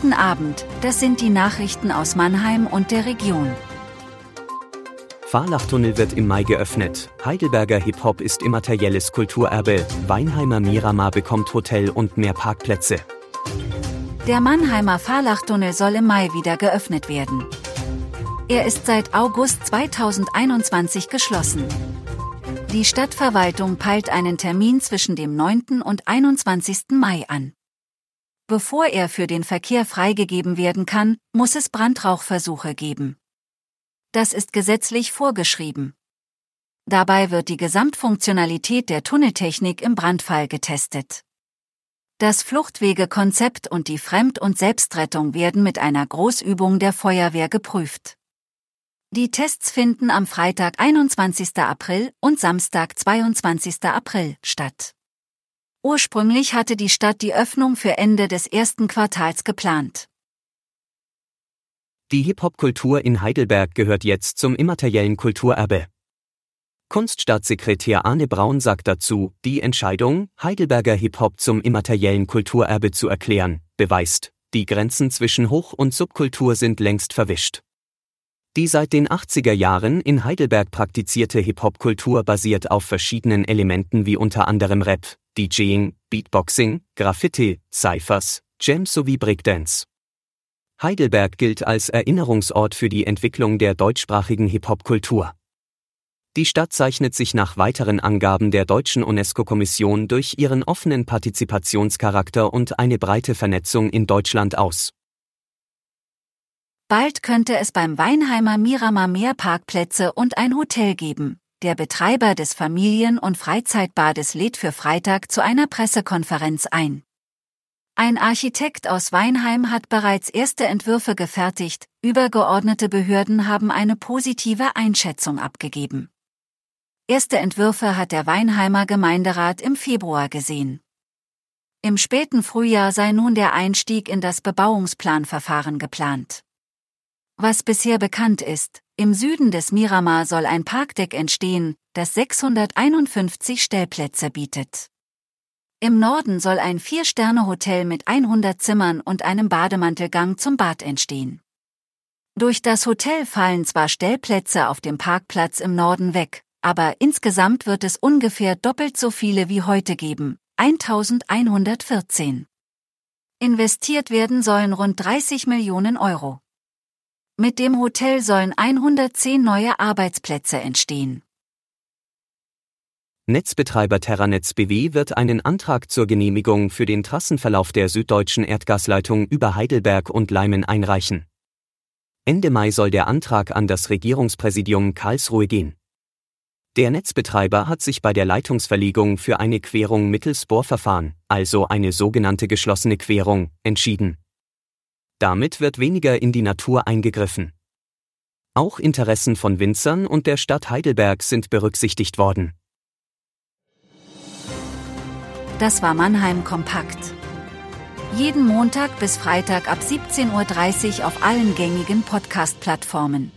Guten Abend, das sind die Nachrichten aus Mannheim und der Region. Fahrlachtunnel wird im Mai geöffnet. Heidelberger Hip-Hop ist immaterielles Kulturerbe. Weinheimer Miramar bekommt Hotel und mehr Parkplätze. Der Mannheimer Fahrlachtunnel soll im Mai wieder geöffnet werden. Er ist seit August 2021 geschlossen. Die Stadtverwaltung peilt einen Termin zwischen dem 9. und 21. Mai an. Bevor er für den Verkehr freigegeben werden kann, muss es Brandrauchversuche geben. Das ist gesetzlich vorgeschrieben. Dabei wird die Gesamtfunktionalität der Tunneltechnik im Brandfall getestet. Das Fluchtwegekonzept und die Fremd- und Selbstrettung werden mit einer Großübung der Feuerwehr geprüft. Die Tests finden am Freitag 21. April und Samstag 22. April statt. Ursprünglich hatte die Stadt die Öffnung für Ende des ersten Quartals geplant. Die Hip-Hop-Kultur in Heidelberg gehört jetzt zum immateriellen Kulturerbe. Kunststaatssekretär Arne Braun sagt dazu, die Entscheidung, Heidelberger Hip-Hop zum immateriellen Kulturerbe zu erklären, beweist, die Grenzen zwischen Hoch- und Subkultur sind längst verwischt. Die seit den 80er Jahren in Heidelberg praktizierte Hip-Hop-Kultur basiert auf verschiedenen Elementen wie unter anderem Rap, DJing, Beatboxing, Graffiti, Cyphers, Jams sowie Breakdance. Heidelberg gilt als Erinnerungsort für die Entwicklung der deutschsprachigen Hip-Hop-Kultur. Die Stadt zeichnet sich nach weiteren Angaben der deutschen UNESCO-Kommission durch ihren offenen Partizipationscharakter und eine breite Vernetzung in Deutschland aus. Bald könnte es beim Weinheimer Miramar mehr Parkplätze und ein Hotel geben. Der Betreiber des Familien- und Freizeitbades lädt für Freitag zu einer Pressekonferenz ein. Ein Architekt aus Weinheim hat bereits erste Entwürfe gefertigt, übergeordnete Behörden haben eine positive Einschätzung abgegeben. Erste Entwürfe hat der Weinheimer Gemeinderat im Februar gesehen. Im späten Frühjahr sei nun der Einstieg in das Bebauungsplanverfahren geplant. Was bisher bekannt ist, im Süden des Miramar soll ein Parkdeck entstehen, das 651 Stellplätze bietet. Im Norden soll ein Vier-Sterne-Hotel mit 100 Zimmern und einem Bademantelgang zum Bad entstehen. Durch das Hotel fallen zwar Stellplätze auf dem Parkplatz im Norden weg, aber insgesamt wird es ungefähr doppelt so viele wie heute geben, 1114. Investiert werden sollen rund 30 Millionen Euro. Mit dem Hotel sollen 110 neue Arbeitsplätze entstehen. Netzbetreiber Terranetz BW wird einen Antrag zur Genehmigung für den Trassenverlauf der süddeutschen Erdgasleitung über Heidelberg und Leimen einreichen. Ende Mai soll der Antrag an das Regierungspräsidium Karlsruhe gehen. Der Netzbetreiber hat sich bei der Leitungsverlegung für eine Querung mittels Bohrverfahren, also eine sogenannte geschlossene Querung, entschieden. Damit wird weniger in die Natur eingegriffen. Auch Interessen von Winzern und der Stadt Heidelberg sind berücksichtigt worden. Das war Mannheim Kompakt. Jeden Montag bis Freitag ab 17.30 Uhr auf allen gängigen Podcast-Plattformen.